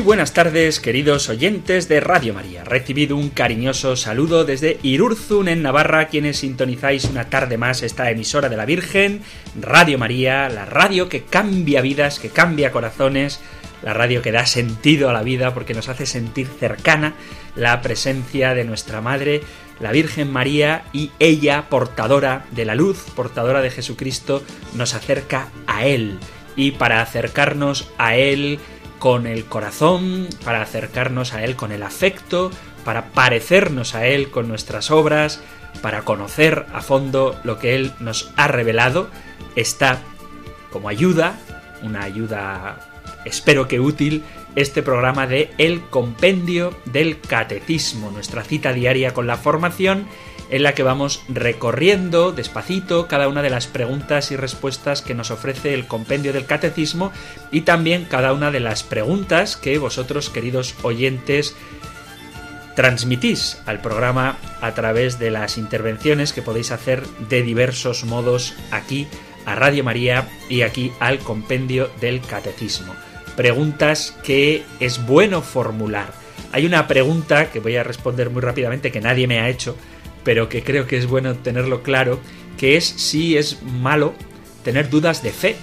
Muy buenas tardes, queridos oyentes de Radio María. Recibido un cariñoso saludo desde Irurzun, en Navarra, quienes sintonizáis una tarde más esta emisora de la Virgen, Radio María, la radio que cambia vidas, que cambia corazones, la radio que da sentido a la vida porque nos hace sentir cercana la presencia de nuestra Madre, la Virgen María, y ella, portadora de la luz, portadora de Jesucristo, nos acerca a Él. Y para acercarnos a Él, con el corazón, para acercarnos a Él con el afecto, para parecernos a Él con nuestras obras, para conocer a fondo lo que Él nos ha revelado, está como ayuda, una ayuda espero que útil, este programa de El Compendio del Catecismo, nuestra cita diaria con la formación en la que vamos recorriendo despacito cada una de las preguntas y respuestas que nos ofrece el compendio del catecismo y también cada una de las preguntas que vosotros, queridos oyentes, transmitís al programa a través de las intervenciones que podéis hacer de diversos modos aquí a Radio María y aquí al compendio del catecismo. Preguntas que es bueno formular. Hay una pregunta que voy a responder muy rápidamente que nadie me ha hecho, pero que creo que es bueno tenerlo claro, que es si es malo tener dudas de fe.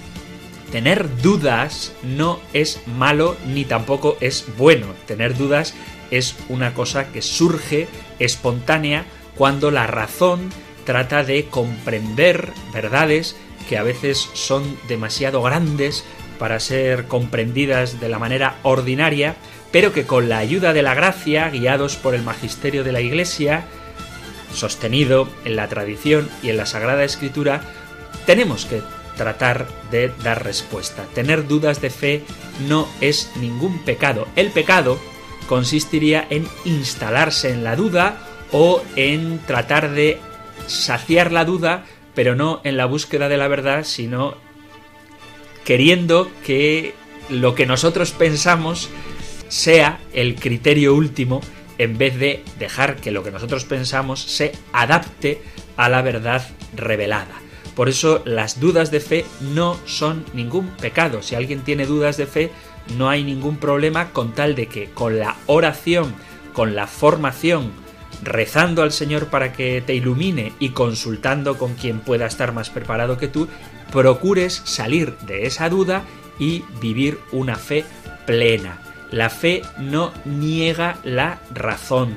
Tener dudas no es malo ni tampoco es bueno. Tener dudas es una cosa que surge espontánea cuando la razón trata de comprender verdades que a veces son demasiado grandes para ser comprendidas de la manera ordinaria, pero que con la ayuda de la gracia, guiados por el magisterio de la Iglesia, sostenido en la tradición y en la Sagrada Escritura, tenemos que tratar de dar respuesta. Tener dudas de fe no es ningún pecado. El pecado consistiría en instalarse en la duda o en tratar de saciar la duda, pero no en la búsqueda de la verdad, sino queriendo que lo que nosotros pensamos sea el criterio último en vez de dejar que lo que nosotros pensamos se adapte a la verdad revelada. Por eso las dudas de fe no son ningún pecado. Si alguien tiene dudas de fe, no hay ningún problema con tal de que con la oración, con la formación, rezando al Señor para que te ilumine y consultando con quien pueda estar más preparado que tú, procures salir de esa duda y vivir una fe plena. La fe no niega la razón.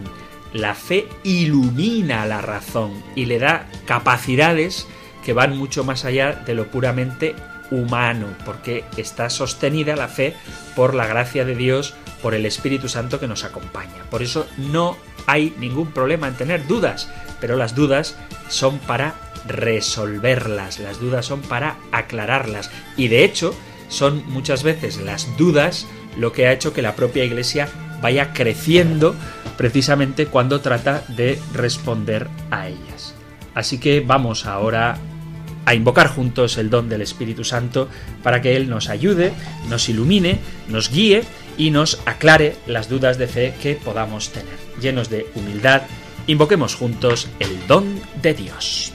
La fe ilumina la razón y le da capacidades que van mucho más allá de lo puramente humano, porque está sostenida la fe por la gracia de Dios, por el Espíritu Santo que nos acompaña. Por eso no hay ningún problema en tener dudas, pero las dudas son para resolverlas, las dudas son para aclararlas y de hecho son muchas veces las dudas lo que ha hecho que la propia Iglesia vaya creciendo precisamente cuando trata de responder a ellas. Así que vamos ahora a invocar juntos el don del Espíritu Santo para que Él nos ayude, nos ilumine, nos guíe y nos aclare las dudas de fe que podamos tener. Llenos de humildad, invoquemos juntos el don de Dios.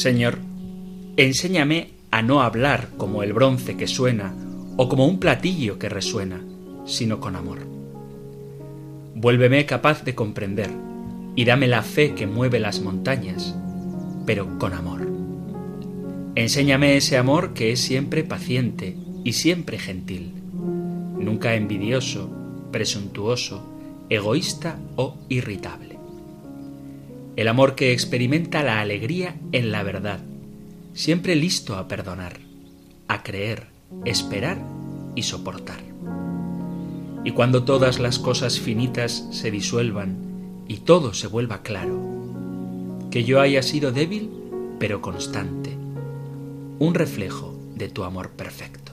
Señor, enséñame a no hablar como el bronce que suena o como un platillo que resuena, sino con amor. Vuélveme capaz de comprender y dame la fe que mueve las montañas, pero con amor. Enséñame ese amor que es siempre paciente y siempre gentil, nunca envidioso, presuntuoso, egoísta o irritable. El amor que experimenta la alegría en la verdad, siempre listo a perdonar, a creer, esperar y soportar. Y cuando todas las cosas finitas se disuelvan y todo se vuelva claro, que yo haya sido débil pero constante, un reflejo de tu amor perfecto.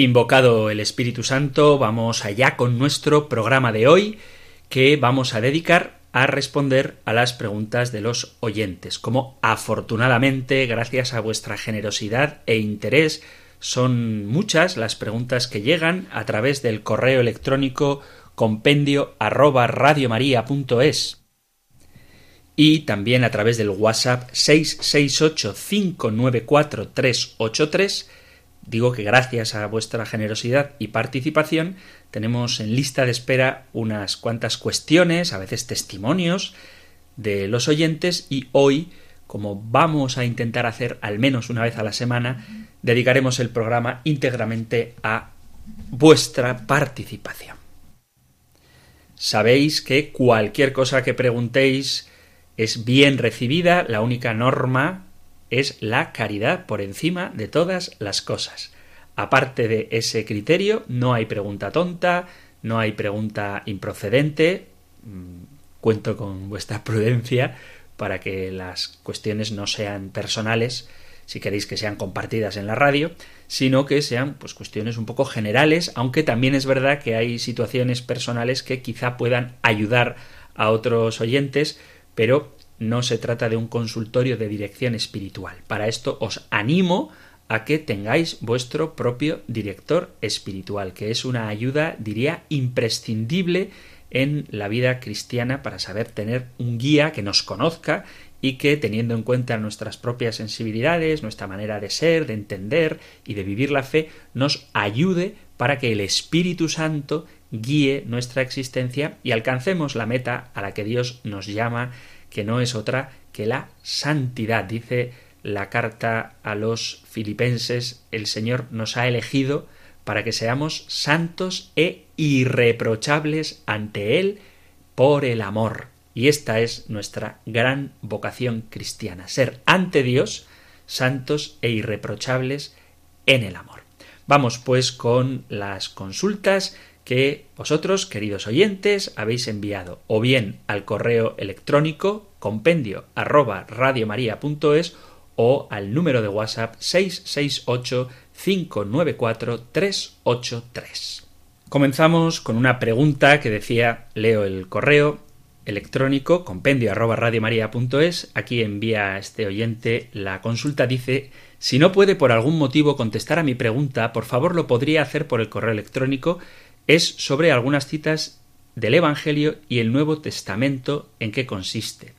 Invocado el Espíritu Santo, vamos allá con nuestro programa de hoy que vamos a dedicar a responder a las preguntas de los oyentes. Como afortunadamente, gracias a vuestra generosidad e interés, son muchas las preguntas que llegan a través del correo electrónico compendio arroba radiomaria.es y también a través del WhatsApp 668 594 383 Digo que gracias a vuestra generosidad y participación tenemos en lista de espera unas cuantas cuestiones, a veces testimonios de los oyentes y hoy, como vamos a intentar hacer al menos una vez a la semana, dedicaremos el programa íntegramente a vuestra participación. Sabéis que cualquier cosa que preguntéis es bien recibida, la única norma es la caridad por encima de todas las cosas. Aparte de ese criterio, no hay pregunta tonta, no hay pregunta improcedente. Mm, cuento con vuestra prudencia para que las cuestiones no sean personales, si queréis que sean compartidas en la radio, sino que sean pues cuestiones un poco generales, aunque también es verdad que hay situaciones personales que quizá puedan ayudar a otros oyentes, pero no se trata de un consultorio de dirección espiritual. Para esto os animo a que tengáis vuestro propio director espiritual, que es una ayuda, diría, imprescindible en la vida cristiana para saber tener un guía que nos conozca y que, teniendo en cuenta nuestras propias sensibilidades, nuestra manera de ser, de entender y de vivir la fe, nos ayude para que el Espíritu Santo guíe nuestra existencia y alcancemos la meta a la que Dios nos llama que no es otra que la santidad. Dice la carta a los filipenses, el Señor nos ha elegido para que seamos santos e irreprochables ante Él por el amor. Y esta es nuestra gran vocación cristiana, ser ante Dios santos e irreprochables en el amor. Vamos pues con las consultas que vosotros, queridos oyentes, habéis enviado o bien al correo electrónico compendio arroba radiomaria.es o al número de WhatsApp 668 594 383. Comenzamos con una pregunta que decía, leo el correo electrónico compendio arroba radiomaria.es. Aquí envía este oyente la consulta. Dice, si no puede por algún motivo contestar a mi pregunta, por favor lo podría hacer por el correo electrónico es sobre algunas citas del Evangelio y el Nuevo Testamento en qué consiste.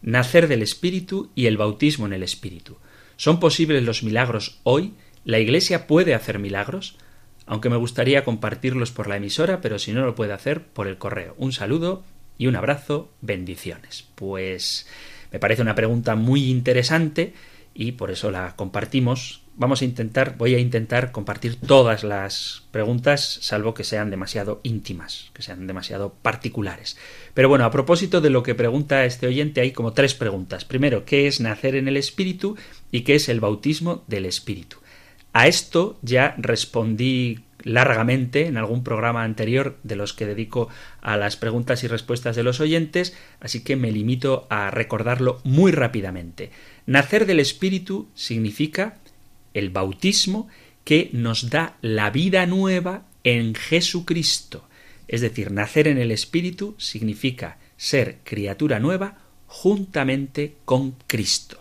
Nacer del Espíritu y el bautismo en el Espíritu. ¿Son posibles los milagros hoy? ¿La Iglesia puede hacer milagros? Aunque me gustaría compartirlos por la emisora, pero si no lo puede hacer, por el correo. Un saludo y un abrazo. Bendiciones. Pues me parece una pregunta muy interesante y por eso la compartimos vamos a intentar, voy a intentar compartir todas las preguntas, salvo que sean demasiado íntimas, que sean demasiado particulares. Pero bueno, a propósito de lo que pregunta este oyente, hay como tres preguntas. Primero, ¿qué es nacer en el Espíritu? y qué es el bautismo del Espíritu. A esto ya respondí largamente en algún programa anterior de los que dedico a las preguntas y respuestas de los oyentes, así que me limito a recordarlo muy rápidamente. Nacer del Espíritu significa el bautismo que nos da la vida nueva en Jesucristo. Es decir, nacer en el Espíritu significa ser criatura nueva juntamente con Cristo.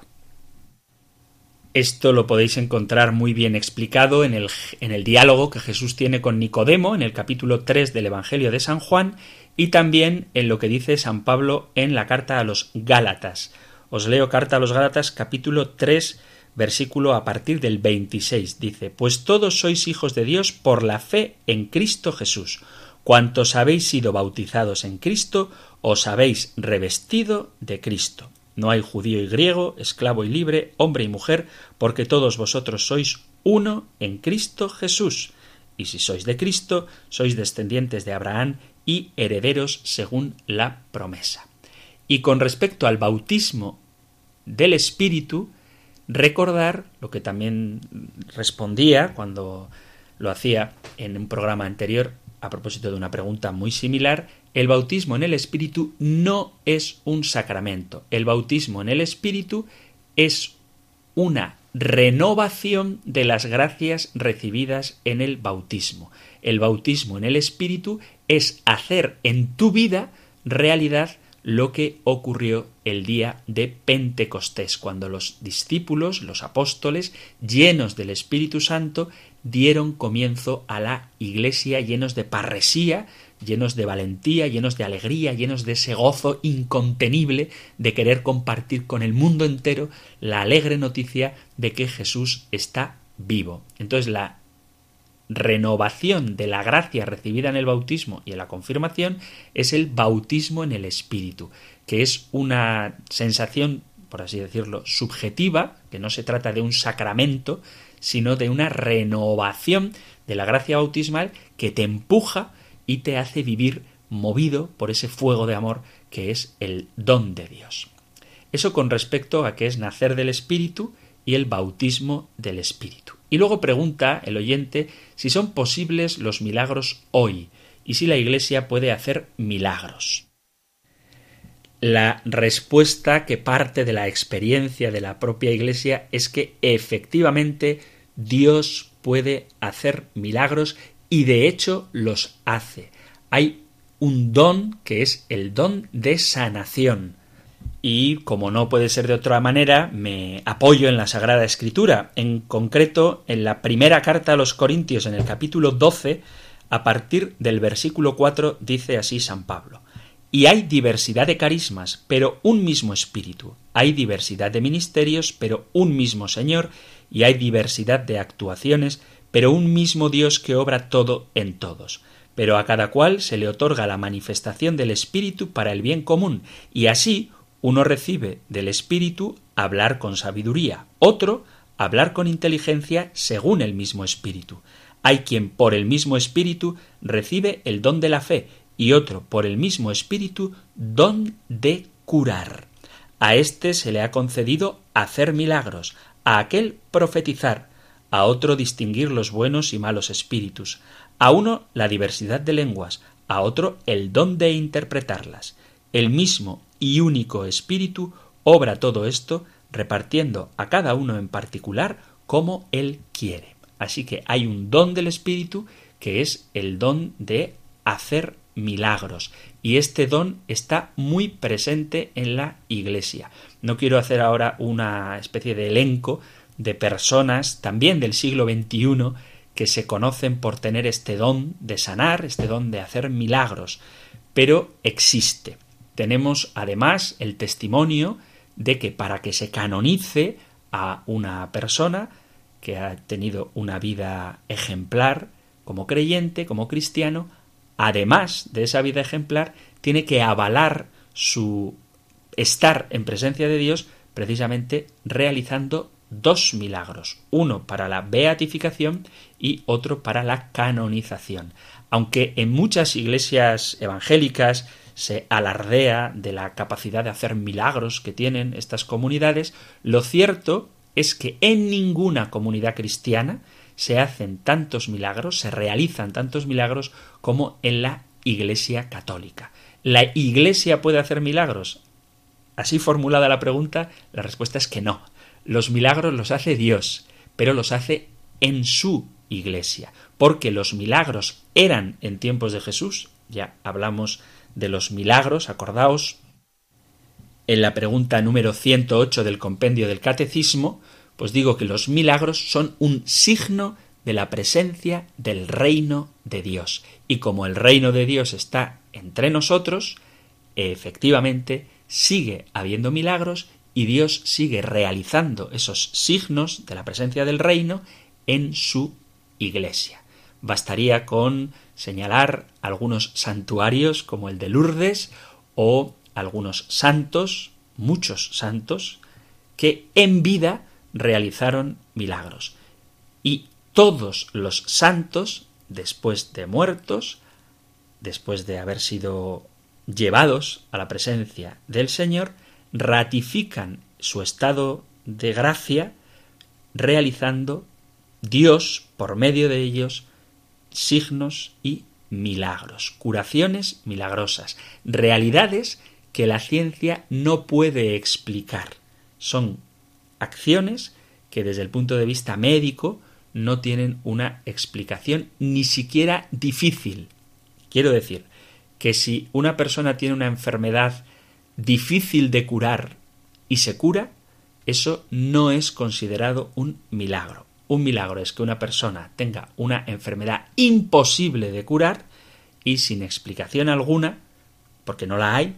Esto lo podéis encontrar muy bien explicado en el, en el, diálogo que Jesús tiene con Nicodemo en el capítulo 3 del Evangelio de San Juan y también en lo que dice San Pablo en la carta a los Gálatas. Os leo carta a los Gálatas capítulo 3 versículo a partir del 26. Dice, Pues todos sois hijos de Dios por la fe en Cristo Jesús. Cuantos habéis sido bautizados en Cristo, os habéis revestido de Cristo. No hay judío y griego, esclavo y libre, hombre y mujer, porque todos vosotros sois uno en Cristo Jesús. Y si sois de Cristo, sois descendientes de Abraham y herederos según la promesa. Y con respecto al bautismo del Espíritu, recordar lo que también respondía cuando lo hacía en un programa anterior a propósito de una pregunta muy similar, el bautismo en el Espíritu no es un sacramento. El bautismo en el Espíritu es una renovación de las gracias recibidas en el bautismo. El bautismo en el Espíritu es hacer en tu vida realidad lo que ocurrió el día de Pentecostés, cuando los discípulos, los apóstoles, llenos del Espíritu Santo, dieron comienzo a la Iglesia llenos de parresía, llenos de valentía, llenos de alegría, llenos de ese gozo incontenible de querer compartir con el mundo entero la alegre noticia de que Jesús está vivo. Entonces la renovación de la gracia recibida en el bautismo y en la confirmación es el bautismo en el Espíritu, que es una sensación, por así decirlo, subjetiva, que no se trata de un sacramento, sino de una renovación de la gracia bautismal que te empuja y te hace vivir movido por ese fuego de amor que es el don de Dios. Eso con respecto a que es nacer del Espíritu y el bautismo del Espíritu. Y luego pregunta el oyente si son posibles los milagros hoy y si la Iglesia puede hacer milagros. La respuesta que parte de la experiencia de la propia Iglesia es que efectivamente Dios puede hacer milagros y de hecho los hace. Hay un don que es el don de sanación y como no puede ser de otra manera, me apoyo en la Sagrada Escritura, en concreto en la primera carta a los Corintios en el capítulo 12, a partir del versículo 4 dice así San Pablo. Y hay diversidad de carismas, pero un mismo espíritu. Hay diversidad de ministerios, pero un mismo Señor. Y hay diversidad de actuaciones, pero un mismo Dios que obra todo en todos. Pero a cada cual se le otorga la manifestación del Espíritu para el bien común, y así uno recibe del Espíritu hablar con sabiduría, otro hablar con inteligencia según el mismo Espíritu. Hay quien por el mismo Espíritu recibe el don de la fe y otro por el mismo Espíritu don de curar. A éste se le ha concedido hacer milagros, a aquel profetizar, a otro distinguir los buenos y malos espíritus, a uno la diversidad de lenguas, a otro el don de interpretarlas. El mismo y único Espíritu obra todo esto repartiendo a cada uno en particular como Él quiere. Así que hay un don del Espíritu que es el don de hacer milagros. Y este don está muy presente en la Iglesia. No quiero hacer ahora una especie de elenco de personas también del siglo XXI que se conocen por tener este don de sanar, este don de hacer milagros, pero existe tenemos además el testimonio de que para que se canonice a una persona que ha tenido una vida ejemplar como creyente, como cristiano, además de esa vida ejemplar, tiene que avalar su estar en presencia de Dios precisamente realizando dos milagros, uno para la beatificación y otro para la canonización. Aunque en muchas iglesias evangélicas se alardea de la capacidad de hacer milagros que tienen estas comunidades, lo cierto es que en ninguna comunidad cristiana se hacen tantos milagros, se realizan tantos milagros como en la Iglesia católica. ¿La Iglesia puede hacer milagros? Así formulada la pregunta, la respuesta es que no. Los milagros los hace Dios, pero los hace en su iglesia, porque los milagros eran en tiempos de Jesús, ya hablamos de los milagros, acordaos, en la pregunta número 108 del compendio del Catecismo, pues digo que los milagros son un signo de la presencia del reino de Dios. Y como el reino de Dios está entre nosotros, efectivamente sigue habiendo milagros y Dios sigue realizando esos signos de la presencia del reino en su iglesia. Bastaría con señalar algunos santuarios como el de Lourdes o algunos santos, muchos santos, que en vida realizaron milagros. Y todos los santos, después de muertos, después de haber sido llevados a la presencia del Señor, ratifican su estado de gracia realizando Dios, por medio de ellos, signos y milagros, curaciones milagrosas, realidades que la ciencia no puede explicar. Son acciones que desde el punto de vista médico no tienen una explicación ni siquiera difícil. Quiero decir que si una persona tiene una enfermedad difícil de curar y se cura, eso no es considerado un milagro. Un milagro es que una persona tenga una enfermedad imposible de curar y sin explicación alguna, porque no la hay,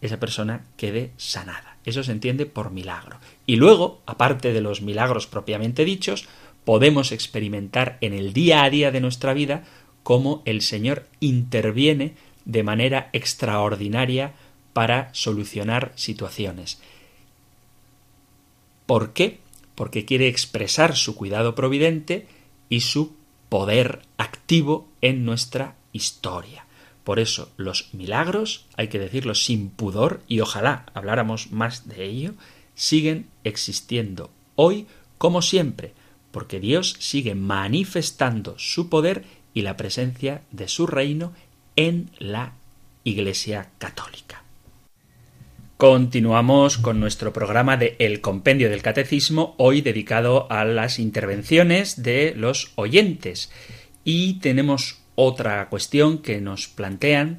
esa persona quede sanada. Eso se entiende por milagro. Y luego, aparte de los milagros propiamente dichos, podemos experimentar en el día a día de nuestra vida cómo el Señor interviene de manera extraordinaria para solucionar situaciones. ¿Por qué? Porque quiere expresar su cuidado providente y su poder activo en nuestra historia. Por eso los milagros, hay que decirlo sin pudor, y ojalá habláramos más de ello, siguen existiendo hoy como siempre, porque Dios sigue manifestando su poder y la presencia de su reino en la Iglesia Católica. Continuamos con nuestro programa de El Compendio del Catecismo, hoy dedicado a las intervenciones de los oyentes. Y tenemos otra cuestión que nos plantean.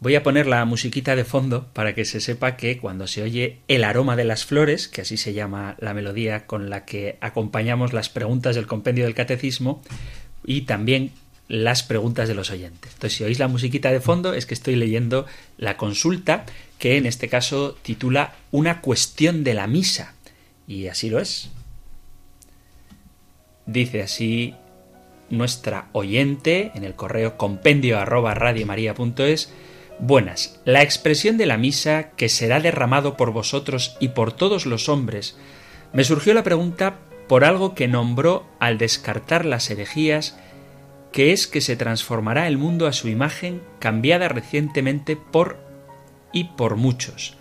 Voy a poner la musiquita de fondo para que se sepa que cuando se oye el aroma de las flores, que así se llama la melodía con la que acompañamos las preguntas del compendio del catecismo, y también las preguntas de los oyentes. Entonces, si oís la musiquita de fondo, es que estoy leyendo la consulta, que en este caso titula Una cuestión de la misa. Y así lo es. Dice así nuestra oyente en el correo compendio arroba Buenas, la expresión de la misa que será derramado por vosotros y por todos los hombres, me surgió la pregunta por algo que nombró al descartar las herejías, que es que se transformará el mundo a su imagen, cambiada recientemente por y por muchos.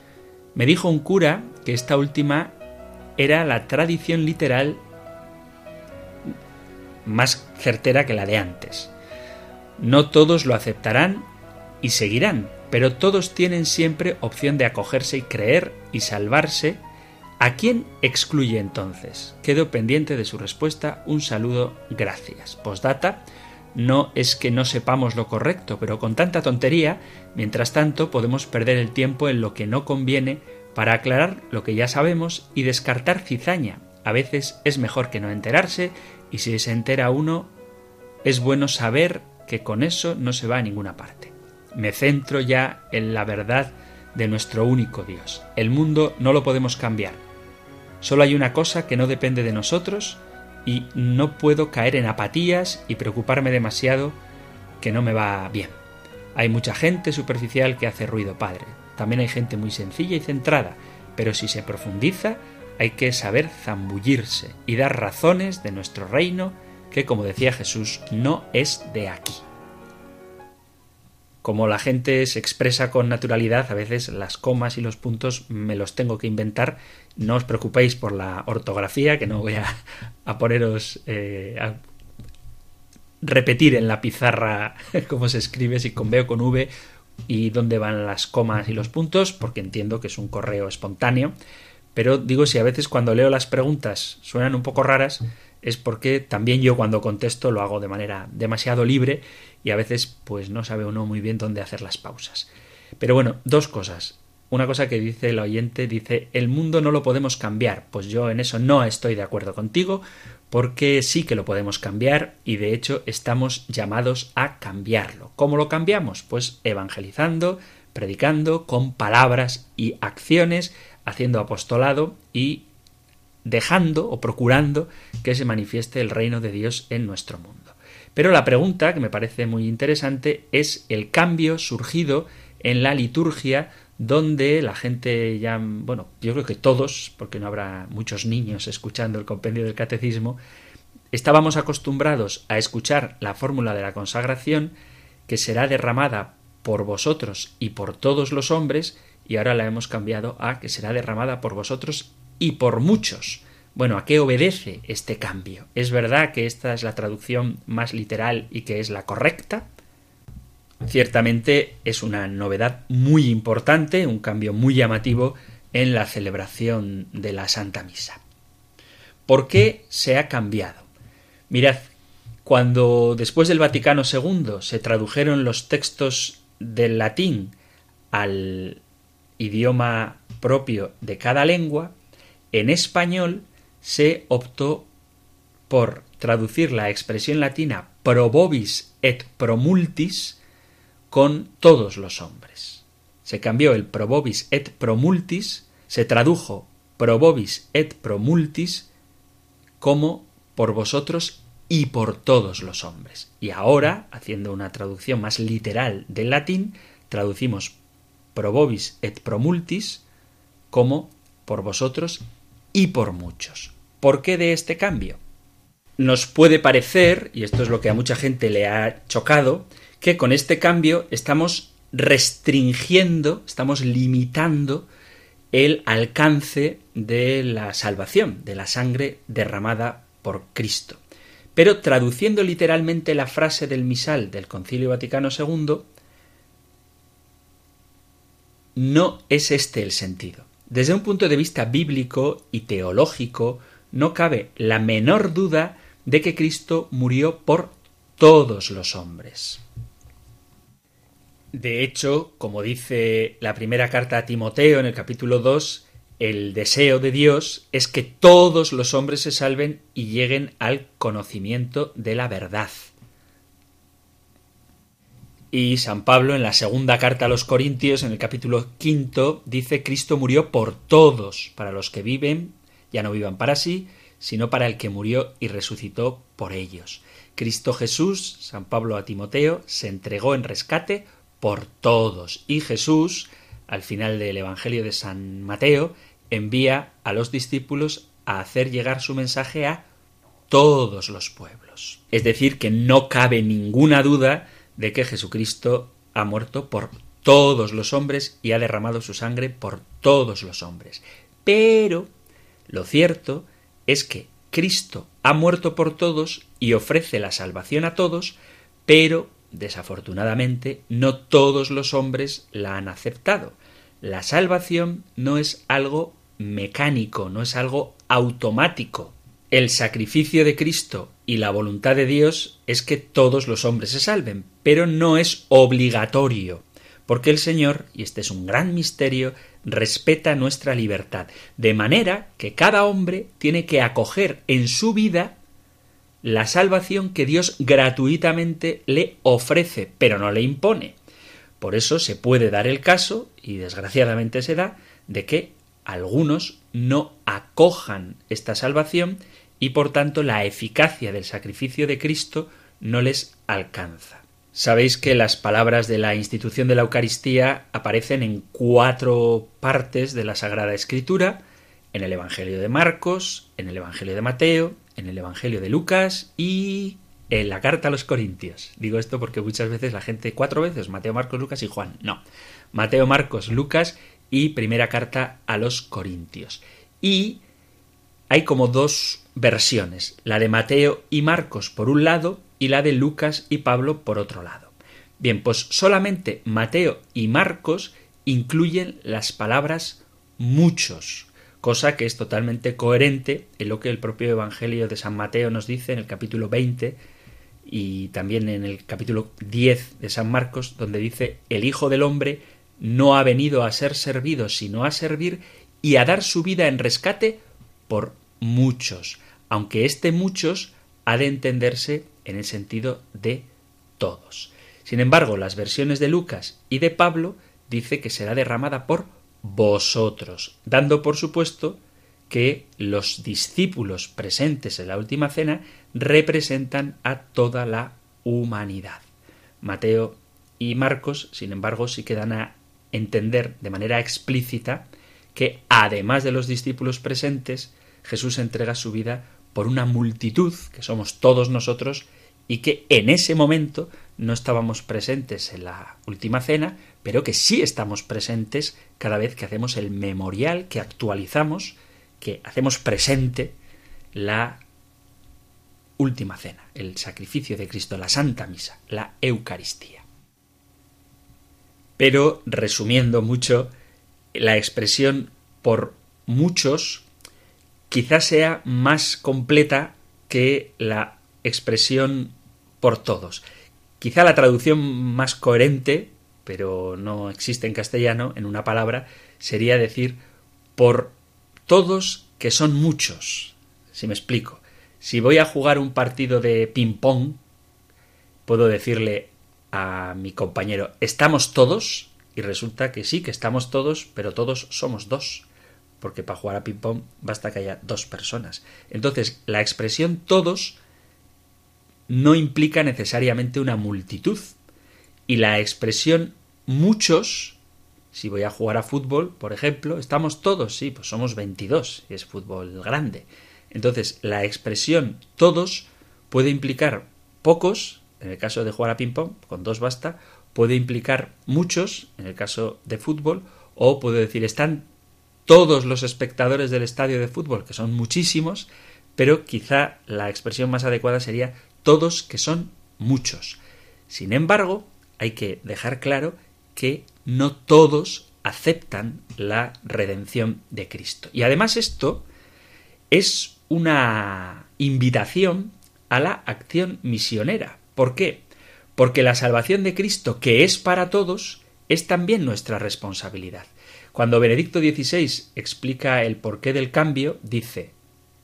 Me dijo un cura que esta última era la tradición literal más certera que la de antes. No todos lo aceptarán y seguirán, pero todos tienen siempre opción de acogerse y creer y salvarse. ¿A quién excluye entonces? Quedo pendiente de su respuesta. Un saludo, gracias. Postdata. No es que no sepamos lo correcto, pero con tanta tontería, mientras tanto podemos perder el tiempo en lo que no conviene para aclarar lo que ya sabemos y descartar cizaña. A veces es mejor que no enterarse y si se entera uno, es bueno saber que con eso no se va a ninguna parte. Me centro ya en la verdad de nuestro único Dios. El mundo no lo podemos cambiar. Solo hay una cosa que no depende de nosotros y no puedo caer en apatías y preocuparme demasiado que no me va bien. Hay mucha gente superficial que hace ruido, padre. También hay gente muy sencilla y centrada, pero si se profundiza, hay que saber zambullirse y dar razones de nuestro reino que, como decía Jesús, no es de aquí. Como la gente se expresa con naturalidad, a veces las comas y los puntos me los tengo que inventar. No os preocupéis por la ortografía, que no voy a, poneros eh, a repetir en la pizarra cómo se escribe, si con B o con V, y dónde van las comas y los puntos, porque entiendo que es un correo espontáneo pero digo, si a veces cuando leo las preguntas suenan un poco raras, es porque también yo cuando contesto lo hago de manera demasiado libre y a veces pues no sabe uno muy bien dónde hacer las pausas. Pero bueno, dos cosas. Una cosa que dice el oyente, dice, el mundo no lo podemos cambiar. Pues yo en eso no estoy de acuerdo contigo, porque sí que lo podemos cambiar y de hecho estamos llamados a cambiarlo. ¿Cómo lo cambiamos? Pues evangelizando, predicando, con palabras y acciones, haciendo apostolado y dejando o procurando que se manifieste el reino de Dios en nuestro mundo. Pero la pregunta, que me parece muy interesante, es el cambio surgido en la liturgia donde la gente ya, bueno, yo creo que todos, porque no habrá muchos niños escuchando el compendio del catecismo, estábamos acostumbrados a escuchar la fórmula de la consagración que será derramada por vosotros y por todos los hombres, y ahora la hemos cambiado a que será derramada por vosotros y por muchos. Bueno, ¿a qué obedece este cambio? ¿Es verdad que esta es la traducción más literal y que es la correcta? Ciertamente es una novedad muy importante, un cambio muy llamativo en la celebración de la Santa Misa. ¿Por qué se ha cambiado? Mirad, cuando después del Vaticano II se tradujeron los textos del latín al idioma propio de cada lengua, en español se optó por traducir la expresión latina probobis et promultis con todos los hombres. Se cambió el probobis et promultis, se tradujo probobis et promultis como por vosotros y por todos los hombres. Y ahora, haciendo una traducción más literal del latín, traducimos probobis et promultis como por vosotros y por muchos. ¿Por qué de este cambio? Nos puede parecer, y esto es lo que a mucha gente le ha chocado, que con este cambio estamos restringiendo, estamos limitando el alcance de la salvación, de la sangre derramada por Cristo. Pero traduciendo literalmente la frase del misal del Concilio Vaticano II, no es este el sentido. Desde un punto de vista bíblico y teológico, no cabe la menor duda de que Cristo murió por todos los hombres. De hecho, como dice la primera carta a Timoteo en el capítulo 2, el deseo de Dios es que todos los hombres se salven y lleguen al conocimiento de la verdad. Y San Pablo en la segunda carta a los Corintios, en el capítulo quinto, dice Cristo murió por todos, para los que viven, ya no vivan para sí, sino para el que murió y resucitó por ellos. Cristo Jesús, San Pablo a Timoteo, se entregó en rescate por todos. Y Jesús, al final del Evangelio de San Mateo, envía a los discípulos a hacer llegar su mensaje a todos los pueblos. Es decir, que no cabe ninguna duda de que Jesucristo ha muerto por todos los hombres y ha derramado su sangre por todos los hombres. Pero lo cierto es que Cristo ha muerto por todos y ofrece la salvación a todos, pero Desafortunadamente, no todos los hombres la han aceptado. La salvación no es algo mecánico, no es algo automático. El sacrificio de Cristo y la voluntad de Dios es que todos los hombres se salven, pero no es obligatorio, porque el Señor, y este es un gran misterio, respeta nuestra libertad, de manera que cada hombre tiene que acoger en su vida la salvación que Dios gratuitamente le ofrece, pero no le impone. Por eso se puede dar el caso, y desgraciadamente se da, de que algunos no acojan esta salvación y por tanto la eficacia del sacrificio de Cristo no les alcanza. Sabéis que las palabras de la institución de la Eucaristía aparecen en cuatro partes de la Sagrada Escritura, en el Evangelio de Marcos, en el Evangelio de Mateo, en el Evangelio de Lucas y en la carta a los Corintios. Digo esto porque muchas veces la gente, cuatro veces, Mateo, Marcos, Lucas y Juan. No, Mateo, Marcos, Lucas y primera carta a los Corintios. Y hay como dos versiones, la de Mateo y Marcos por un lado y la de Lucas y Pablo por otro lado. Bien, pues solamente Mateo y Marcos incluyen las palabras muchos, cosa que es totalmente coherente en lo que el propio Evangelio de San Mateo nos dice en el capítulo 20 y también en el capítulo 10 de San Marcos, donde dice, el Hijo del Hombre no ha venido a ser servido, sino a servir y a dar su vida en rescate por muchos, aunque este muchos ha de entenderse en el sentido de todos. Sin embargo, las versiones de Lucas y de Pablo dice que será derramada por vosotros, dando por supuesto que los discípulos presentes en la última cena representan a toda la humanidad. Mateo y Marcos, sin embargo, sí que dan a entender de manera explícita que además de los discípulos presentes, Jesús entrega su vida por una multitud, que somos todos nosotros, y que en ese momento no estábamos presentes en la última cena, pero que sí estamos presentes cada vez que hacemos el memorial, que actualizamos, que hacemos presente la última cena, el sacrificio de Cristo, la Santa Misa, la Eucaristía. Pero, resumiendo mucho, la expresión por muchos quizás sea más completa que la expresión por todos. Quizá la traducción más coherente, pero no existe en castellano, en una palabra, sería decir por todos que son muchos. Si me explico. Si voy a jugar un partido de ping-pong, puedo decirle a mi compañero, ¿estamos todos? Y resulta que sí, que estamos todos, pero todos somos dos. Porque para jugar a ping-pong basta que haya dos personas. Entonces, la expresión todos no implica necesariamente una multitud. Y la expresión muchos, si voy a jugar a fútbol, por ejemplo, estamos todos, sí, pues somos 22, y es fútbol grande. Entonces, la expresión todos puede implicar pocos, en el caso de jugar a ping-pong, con dos basta, puede implicar muchos, en el caso de fútbol, o puedo decir están todos los espectadores del estadio de fútbol, que son muchísimos, pero quizá la expresión más adecuada sería todos, que son muchos. Sin embargo, hay que dejar claro que no todos aceptan la redención de Cristo. Y además esto es una invitación a la acción misionera. ¿Por qué? Porque la salvación de Cristo, que es para todos, es también nuestra responsabilidad. Cuando Benedicto XVI explica el porqué del cambio, dice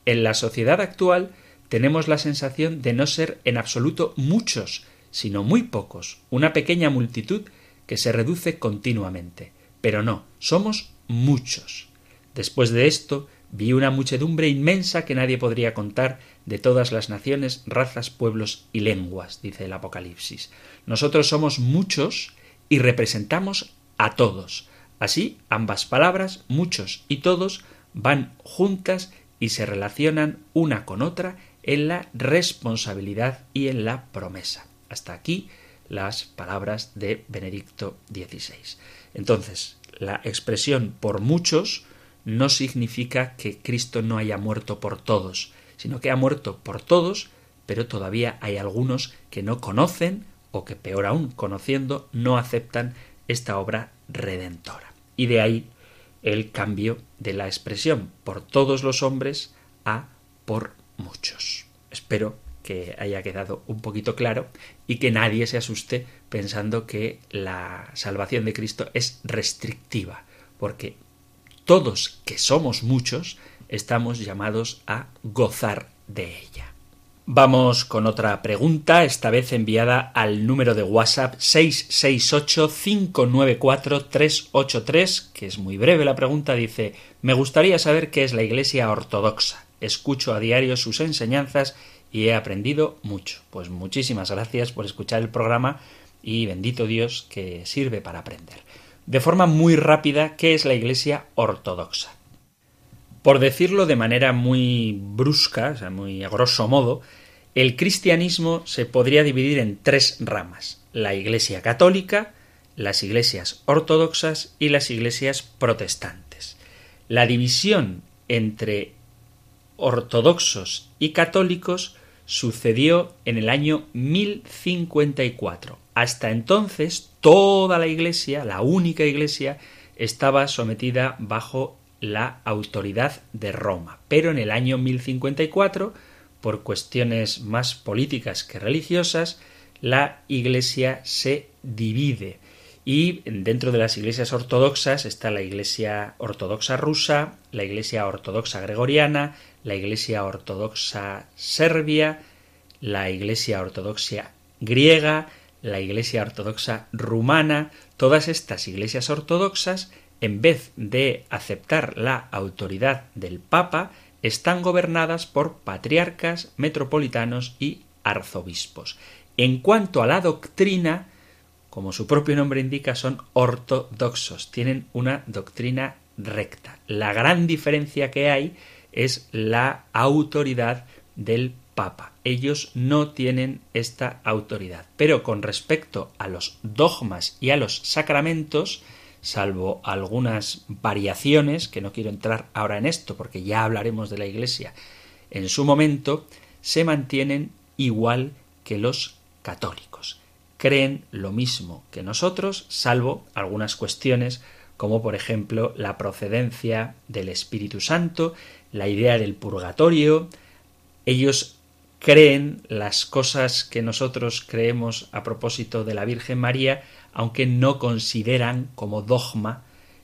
En la sociedad actual tenemos la sensación de no ser en absoluto muchos, sino muy pocos, una pequeña multitud que se reduce continuamente. Pero no, somos muchos. Después de esto, vi una muchedumbre inmensa que nadie podría contar de todas las naciones, razas, pueblos y lenguas, dice el Apocalipsis. Nosotros somos muchos y representamos a todos. Así, ambas palabras, muchos y todos, van juntas y se relacionan una con otra en la responsabilidad y en la promesa. Hasta aquí las palabras de Benedicto XVI. Entonces, la expresión por muchos no significa que Cristo no haya muerto por todos, sino que ha muerto por todos, pero todavía hay algunos que no conocen o que peor aún conociendo no aceptan esta obra redentora. Y de ahí el cambio de la expresión por todos los hombres a por muchos. Espero que haya quedado un poquito claro y que nadie se asuste pensando que la salvación de Cristo es restrictiva, porque todos que somos muchos estamos llamados a gozar de ella. Vamos con otra pregunta, esta vez enviada al número de WhatsApp 668-594-383, que es muy breve la pregunta, dice, me gustaría saber qué es la Iglesia Ortodoxa escucho a diario sus enseñanzas y he aprendido mucho. Pues muchísimas gracias por escuchar el programa y bendito Dios que sirve para aprender. De forma muy rápida, ¿qué es la Iglesia ortodoxa? Por decirlo de manera muy brusca, o sea, muy a grosso modo, el cristianismo se podría dividir en tres ramas. La Iglesia católica, las iglesias ortodoxas y las iglesias protestantes. La división entre ortodoxos y católicos sucedió en el año 1054. Hasta entonces toda la Iglesia, la única Iglesia, estaba sometida bajo la autoridad de Roma. Pero en el año 1054, por cuestiones más políticas que religiosas, la Iglesia se divide. Y dentro de las iglesias ortodoxas está la Iglesia ortodoxa rusa, la Iglesia ortodoxa gregoriana, la Iglesia ortodoxa serbia, la Iglesia ortodoxa griega, la Iglesia ortodoxa rumana, todas estas iglesias ortodoxas, en vez de aceptar la autoridad del Papa, están gobernadas por patriarcas, metropolitanos y arzobispos. En cuanto a la doctrina, como su propio nombre indica, son ortodoxos, tienen una doctrina recta. La gran diferencia que hay es la autoridad del Papa. Ellos no tienen esta autoridad. Pero con respecto a los dogmas y a los sacramentos, salvo algunas variaciones, que no quiero entrar ahora en esto porque ya hablaremos de la Iglesia en su momento, se mantienen igual que los católicos. Creen lo mismo que nosotros, salvo algunas cuestiones como por ejemplo la procedencia del Espíritu Santo, la idea del purgatorio. Ellos creen las cosas que nosotros creemos a propósito de la Virgen María, aunque no consideran como dogma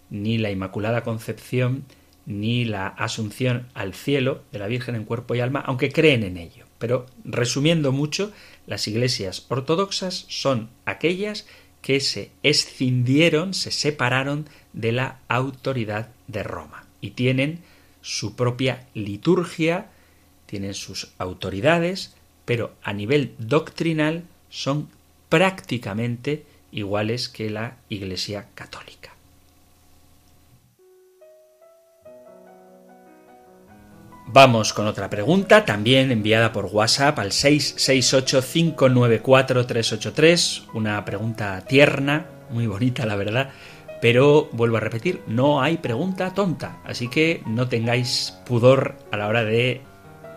ni la Inmaculada Concepción ni la Asunción al cielo de la Virgen en cuerpo y alma, aunque creen en ello. Pero resumiendo mucho, las iglesias ortodoxas son aquellas que se escindieron, se separaron de la autoridad de Roma y tienen su propia liturgia, tienen sus autoridades, pero a nivel doctrinal son prácticamente iguales que la Iglesia católica. Vamos con otra pregunta, también enviada por WhatsApp al 668-594-383, una pregunta tierna, muy bonita la verdad, pero vuelvo a repetir, no hay pregunta tonta, así que no tengáis pudor a la hora de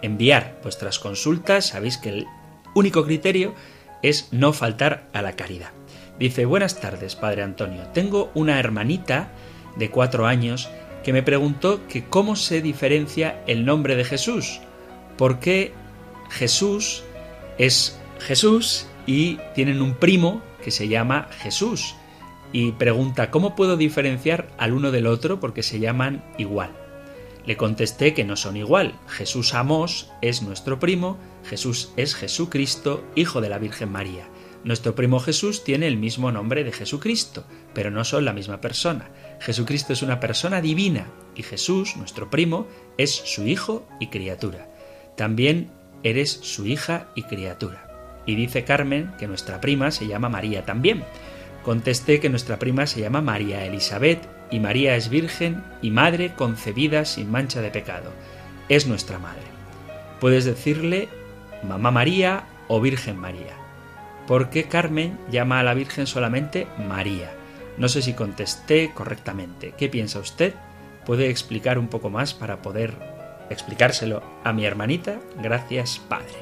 enviar vuestras consultas. Sabéis que el único criterio es no faltar a la caridad. Dice, buenas tardes, Padre Antonio. Tengo una hermanita de cuatro años que me preguntó que cómo se diferencia el nombre de Jesús. Porque Jesús es Jesús y tienen un primo que se llama Jesús y pregunta ¿cómo puedo diferenciar al uno del otro porque se llaman igual? Le contesté que no son igual. Jesús Amos es nuestro primo, Jesús es Jesucristo, hijo de la Virgen María. Nuestro primo Jesús tiene el mismo nombre de Jesucristo, pero no son la misma persona. Jesucristo es una persona divina y Jesús, nuestro primo, es su hijo y criatura. También eres su hija y criatura. Y dice Carmen que nuestra prima se llama María también. Contesté que nuestra prima se llama María Elizabeth y María es virgen y madre concebida sin mancha de pecado. Es nuestra madre. Puedes decirle Mamá María o Virgen María. Porque Carmen llama a la Virgen solamente María. No sé si contesté correctamente. ¿Qué piensa usted? ¿Puede explicar un poco más para poder explicárselo a mi hermanita? Gracias, Padre.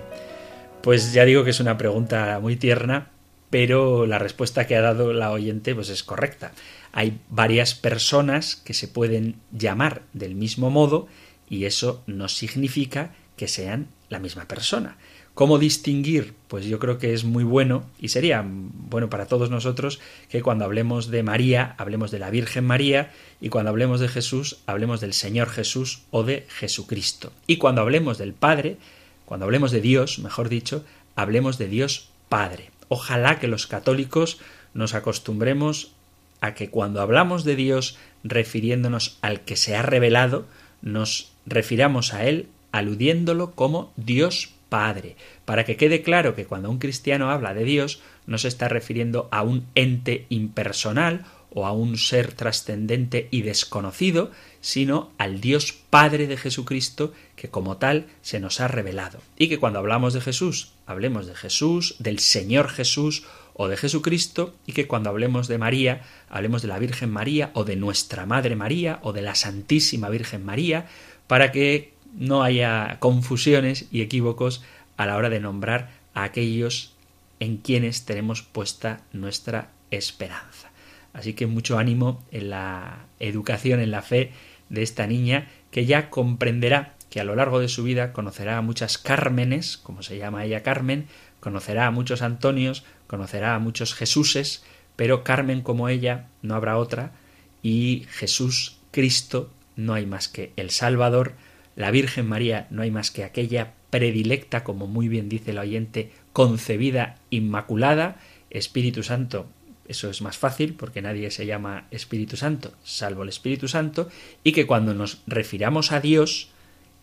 Pues ya digo que es una pregunta muy tierna pero la respuesta que ha dado la oyente pues es correcta. Hay varias personas que se pueden llamar del mismo modo y eso no significa que sean la misma persona. ¿Cómo distinguir? Pues yo creo que es muy bueno y sería bueno para todos nosotros que cuando hablemos de María, hablemos de la Virgen María y cuando hablemos de Jesús, hablemos del Señor Jesús o de Jesucristo. Y cuando hablemos del Padre, cuando hablemos de Dios, mejor dicho, hablemos de Dios Padre. Ojalá que los católicos nos acostumbremos a que cuando hablamos de Dios refiriéndonos al que se ha revelado, nos refiramos a Él aludiéndolo como Dios Padre, para que quede claro que cuando un cristiano habla de Dios no se está refiriendo a un ente impersonal o a un ser trascendente y desconocido, sino al Dios Padre de Jesucristo que como tal se nos ha revelado. Y que cuando hablamos de Jesús, hablemos de Jesús, del Señor Jesús o de Jesucristo, y que cuando hablemos de María, hablemos de la Virgen María o de nuestra Madre María o de la Santísima Virgen María, para que no haya confusiones y equívocos a la hora de nombrar a aquellos en quienes tenemos puesta nuestra esperanza. Así que mucho ánimo en la educación, en la fe de esta niña que ya comprenderá que a lo largo de su vida conocerá a muchas Cármenes, como se llama ella Carmen, conocerá a muchos Antonios, conocerá a muchos Jesuses, pero Carmen como ella no habrá otra, y Jesús Cristo no hay más que el Salvador, la Virgen María no hay más que aquella predilecta, como muy bien dice el oyente, concebida inmaculada, Espíritu Santo, eso es más fácil porque nadie se llama Espíritu Santo, salvo el Espíritu Santo, y que cuando nos refiramos a Dios,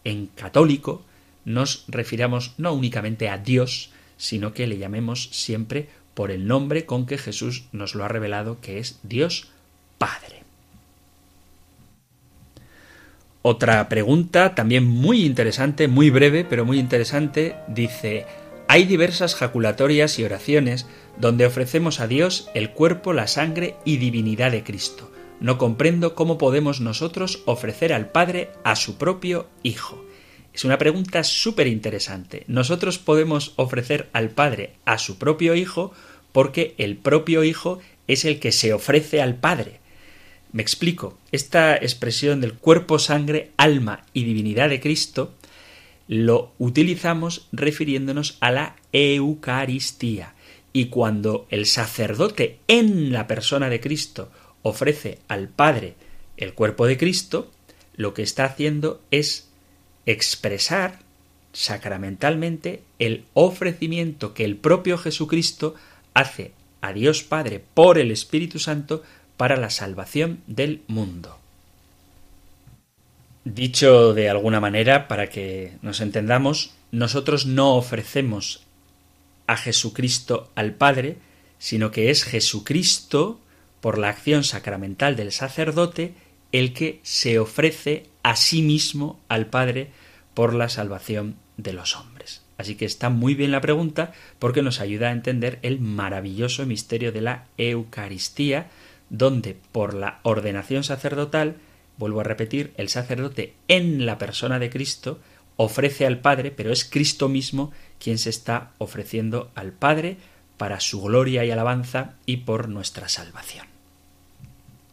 en católico, nos refiramos no únicamente a Dios, sino que le llamemos siempre por el nombre con que Jesús nos lo ha revelado, que es Dios Padre. Otra pregunta, también muy interesante, muy breve, pero muy interesante, dice, hay diversas jaculatorias y oraciones donde ofrecemos a Dios el cuerpo, la sangre y divinidad de Cristo. No comprendo cómo podemos nosotros ofrecer al Padre a su propio Hijo. Es una pregunta súper interesante. Nosotros podemos ofrecer al Padre a su propio Hijo porque el propio Hijo es el que se ofrece al Padre. Me explico. Esta expresión del cuerpo, sangre, alma y divinidad de Cristo lo utilizamos refiriéndonos a la Eucaristía. Y cuando el sacerdote en la persona de Cristo ofrece al Padre el cuerpo de Cristo, lo que está haciendo es expresar sacramentalmente el ofrecimiento que el propio Jesucristo hace a Dios Padre por el Espíritu Santo para la salvación del mundo. Dicho de alguna manera, para que nos entendamos, nosotros no ofrecemos a Jesucristo al Padre, sino que es Jesucristo, por la acción sacramental del sacerdote, el que se ofrece a sí mismo al Padre por la salvación de los hombres. Así que está muy bien la pregunta porque nos ayuda a entender el maravilloso misterio de la Eucaristía, donde por la ordenación sacerdotal Vuelvo a repetir, el sacerdote en la persona de Cristo ofrece al Padre, pero es Cristo mismo quien se está ofreciendo al Padre para su gloria y alabanza y por nuestra salvación.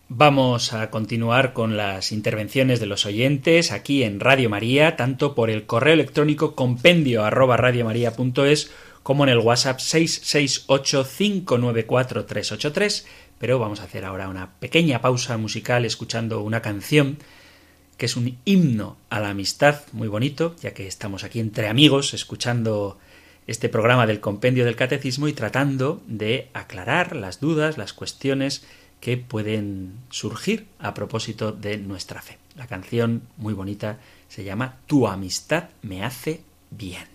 Vamos a continuar con las intervenciones de los oyentes aquí en Radio María, tanto por el correo electrónico compendio arroba como en el WhatsApp 668 594 383 pero vamos a hacer ahora una pequeña pausa musical escuchando una canción que es un himno a la amistad muy bonito, ya que estamos aquí entre amigos escuchando este programa del compendio del catecismo y tratando de aclarar las dudas, las cuestiones que pueden surgir a propósito de nuestra fe. La canción muy bonita se llama Tu amistad me hace bien.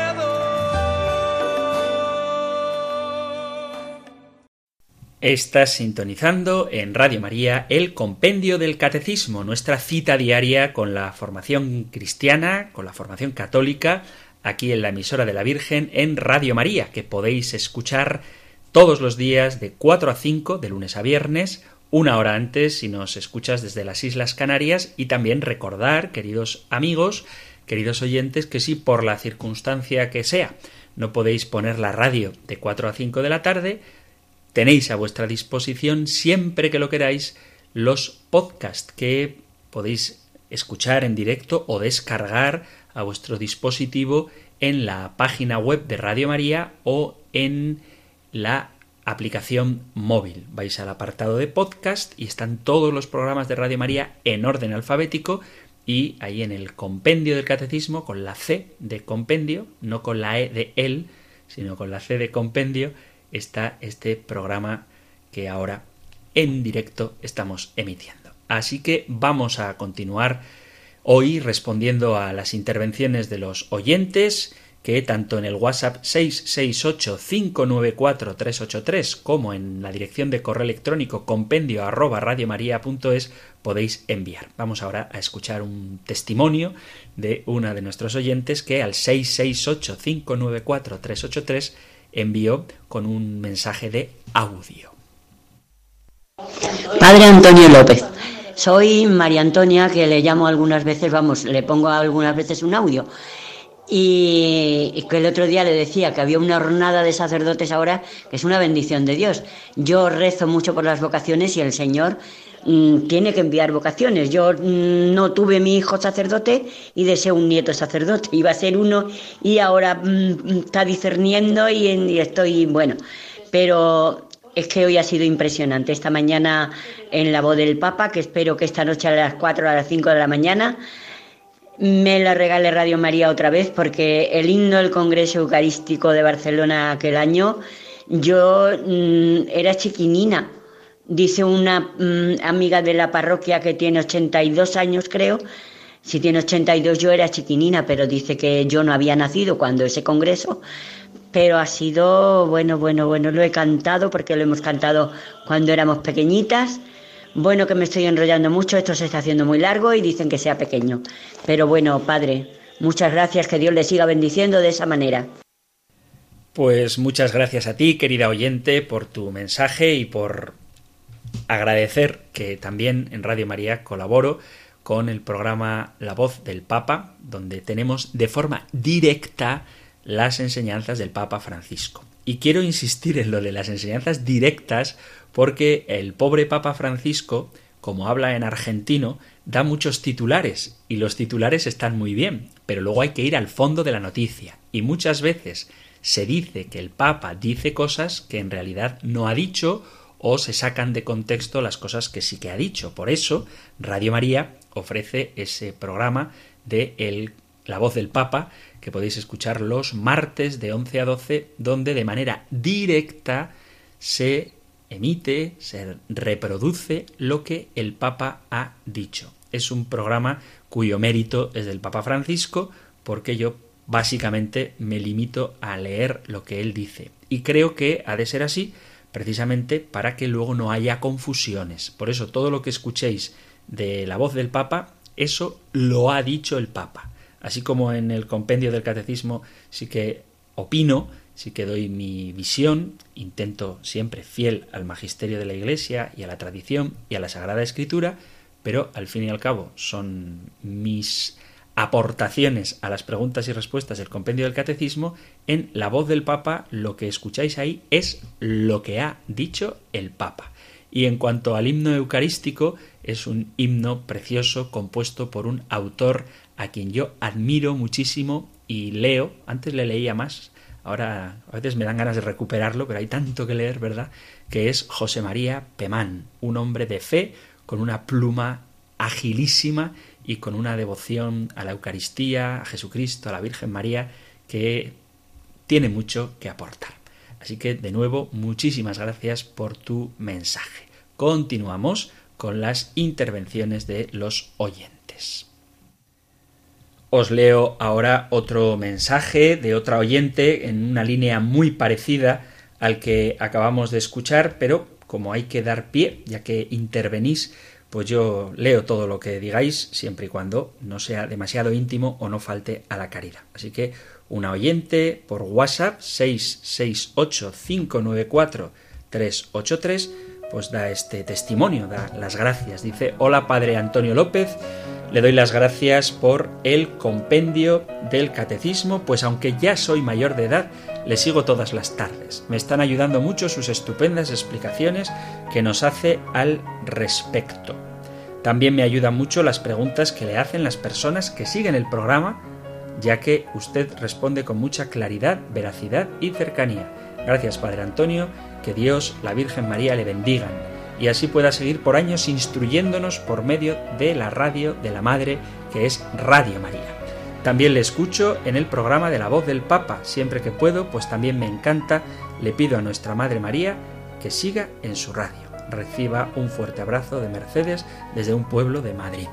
Estás sintonizando en Radio María el Compendio del Catecismo, nuestra cita diaria con la formación cristiana, con la formación católica, aquí en la emisora de la Virgen en Radio María, que podéis escuchar todos los días de 4 a 5, de lunes a viernes, una hora antes si nos escuchas desde las Islas Canarias y también recordar, queridos amigos, queridos oyentes, que si por la circunstancia que sea no podéis poner la radio de 4 a 5 de la tarde, Tenéis a vuestra disposición, siempre que lo queráis, los podcasts que podéis escuchar en directo o descargar a vuestro dispositivo en la página web de Radio María o en la aplicación móvil. Vais al apartado de podcast y están todos los programas de Radio María en orden alfabético y ahí en el compendio del catecismo, con la C de compendio, no con la E de él, sino con la C de compendio, está este programa que ahora en directo estamos emitiendo. Así que vamos a continuar hoy respondiendo a las intervenciones de los oyentes que tanto en el WhatsApp 668-594-383 como en la dirección de correo electrónico compendio arroba radiomaria.es podéis enviar. Vamos ahora a escuchar un testimonio de una de nuestros oyentes que al 668-594-383 envió con un mensaje de audio. Padre Antonio López. Soy María Antonia, que le llamo algunas veces, vamos, le pongo algunas veces un audio. Y, que el otro día le decía que había una jornada de sacerdotes ahora que es una bendición de Dios. Yo rezo mucho por las vocaciones y el Señor mm, tiene que enviar vocaciones. Yo mm, no tuve mi hijo sacerdote y deseo un nieto sacerdote. Iba a ser uno y ahora mm, está discerniendo y, estoy, bueno, pero es que hoy ha sido impresionante. Esta mañana en la voz del Papa, que espero que esta noche a las 4 a las 5 de la mañana me la regale Radio María otra vez, porque el himno del Congreso Eucarístico de Barcelona aquel año, yo era chiquinina. Dice una mm, amiga de la parroquia que tiene 82 años, creo. Si tiene 82 yo era chiquinina, pero dice que yo no había nacido cuando ese congreso pero ha sido, bueno, bueno, bueno, lo he cantado porque lo hemos cantado cuando éramos pequeñitas. Bueno, que me estoy enrollando mucho, esto se está haciendo muy largo y dicen que sea pequeño. Pero bueno, Padre, muchas gracias, que Dios le siga bendiciendo de esa manera. Pues muchas gracias a ti, querida oyente, por tu mensaje y por agradecer que también en Radio María colaboro con el programa La Voz del Papa, donde tenemos de forma directa las enseñanzas del Papa Francisco. Y quiero insistir en lo de las enseñanzas directas porque el pobre Papa Francisco, como habla en argentino, da muchos titulares y los titulares están muy bien, pero luego hay que ir al fondo de la noticia y muchas veces se dice que el Papa dice cosas que en realidad no ha dicho o se sacan de contexto las cosas que sí que ha dicho. Por eso, Radio María ofrece ese programa de La voz del Papa que podéis escuchar los martes de 11 a 12, donde de manera directa se emite, se reproduce lo que el Papa ha dicho. Es un programa cuyo mérito es del Papa Francisco, porque yo básicamente me limito a leer lo que él dice. Y creo que ha de ser así precisamente para que luego no haya confusiones. Por eso todo lo que escuchéis de la voz del Papa, eso lo ha dicho el Papa. Así como en el compendio del catecismo sí que opino, sí que doy mi visión, intento siempre fiel al magisterio de la Iglesia y a la tradición y a la Sagrada Escritura, pero al fin y al cabo son mis aportaciones a las preguntas y respuestas del compendio del catecismo, en la voz del Papa lo que escucháis ahí es lo que ha dicho el Papa. Y en cuanto al himno eucarístico, es un himno precioso compuesto por un autor a quien yo admiro muchísimo y leo, antes le leía más, ahora a veces me dan ganas de recuperarlo, pero hay tanto que leer, ¿verdad? Que es José María Pemán, un hombre de fe con una pluma agilísima y con una devoción a la Eucaristía, a Jesucristo, a la Virgen María, que tiene mucho que aportar. Así que, de nuevo, muchísimas gracias por tu mensaje. Continuamos con las intervenciones de los oyentes. Os leo ahora otro mensaje de otra oyente en una línea muy parecida al que acabamos de escuchar, pero como hay que dar pie, ya que intervenís, pues yo leo todo lo que digáis, siempre y cuando no sea demasiado íntimo o no falte a la caridad. Así que una oyente por WhatsApp 668-594-383, pues da este testimonio, da las gracias. Dice, hola Padre Antonio López, le doy las gracias por el compendio del catecismo, pues aunque ya soy mayor de edad, le sigo todas las tardes. Me están ayudando mucho sus estupendas explicaciones que nos hace al respecto. También me ayudan mucho las preguntas que le hacen las personas que siguen el programa, ya que usted responde con mucha claridad, veracidad y cercanía. Gracias, Padre Antonio, que Dios, la Virgen María le bendigan y así pueda seguir por años instruyéndonos por medio de la radio de la Madre, que es Radio María. También le escucho en el programa de la voz del Papa, siempre que puedo, pues también me encanta, le pido a nuestra Madre María que siga en su radio. Reciba un fuerte abrazo de Mercedes desde un pueblo de Madrid.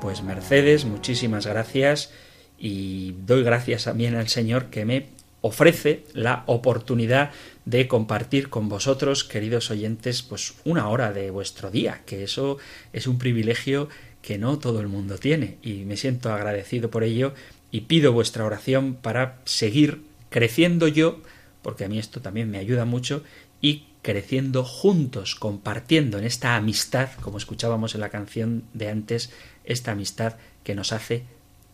Pues Mercedes, muchísimas gracias y doy gracias también al Señor que me ofrece la oportunidad de compartir con vosotros, queridos oyentes, pues una hora de vuestro día, que eso es un privilegio que no todo el mundo tiene y me siento agradecido por ello y pido vuestra oración para seguir creciendo yo, porque a mí esto también me ayuda mucho y creciendo juntos, compartiendo en esta amistad, como escuchábamos en la canción de antes, esta amistad que nos hace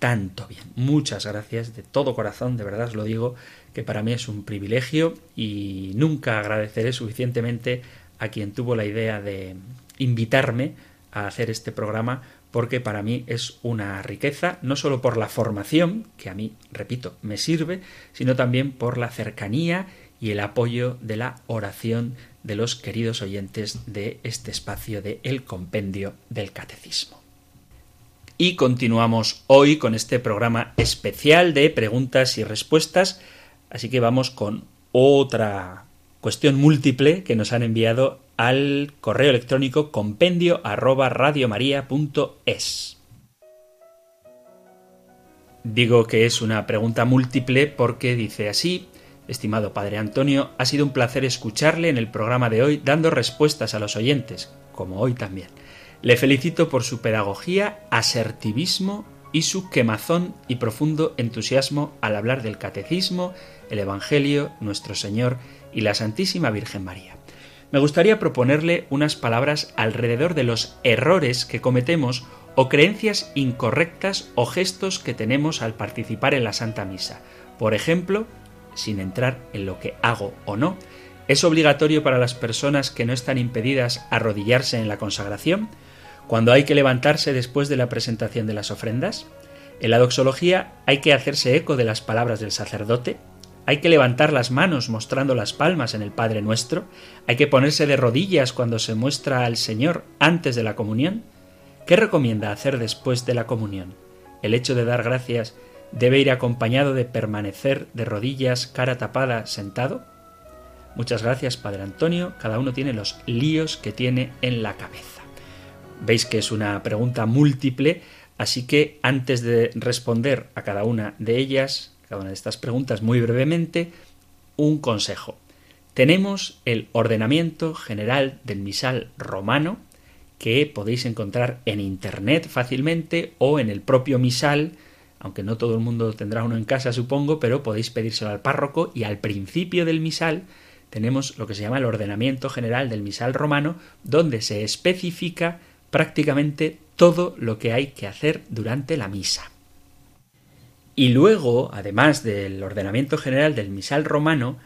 tanto bien. Muchas gracias de todo corazón, de verdad os lo digo, que para mí es un privilegio y nunca agradeceré suficientemente a quien tuvo la idea de invitarme a hacer este programa porque para mí es una riqueza, no solo por la formación, que a mí, repito, me sirve, sino también por la cercanía y el apoyo de la oración de los queridos oyentes de este espacio de El Compendio del Catecismo. Y continuamos hoy con este programa especial de preguntas y respuestas Así que vamos con otra cuestión múltiple que nos han enviado al correo electrónico compendio arroba Digo que es una pregunta múltiple porque dice así, estimado Padre Antonio, ha sido un placer escucharle en el programa de hoy dando respuestas a los oyentes, como hoy también. Le felicito por su pedagogía, asertivismo y su quemazón y profundo entusiasmo al hablar del catecismo, el Evangelio, nuestro Señor y la Santísima Virgen María. Me gustaría proponerle unas palabras alrededor de los errores que cometemos o creencias incorrectas o gestos que tenemos al participar en la Santa Misa. Por ejemplo, sin entrar en lo que hago o no, ¿es obligatorio para las personas que no están impedidas arrodillarse en la consagración? cuando hay que levantarse después de la presentación de las ofrendas? En la doxología hay que hacerse eco de las palabras del sacerdote, hay que levantar las manos mostrando las palmas en el Padre Nuestro, hay que ponerse de rodillas cuando se muestra al Señor antes de la comunión. ¿Qué recomienda hacer después de la comunión? El hecho de dar gracias debe ir acompañado de permanecer de rodillas, cara tapada, sentado. Muchas gracias, Padre Antonio. Cada uno tiene los líos que tiene en la cabeza. Veis que es una pregunta múltiple, así que antes de responder a cada una de ellas, cada una de estas preguntas muy brevemente, un consejo. Tenemos el ordenamiento general del misal romano, que podéis encontrar en internet fácilmente o en el propio misal, aunque no todo el mundo tendrá uno en casa, supongo, pero podéis pedírselo al párroco y al principio del misal tenemos lo que se llama el ordenamiento general del misal romano, donde se especifica prácticamente todo lo que hay que hacer durante la misa. Y luego, además del ordenamiento general del misal romano,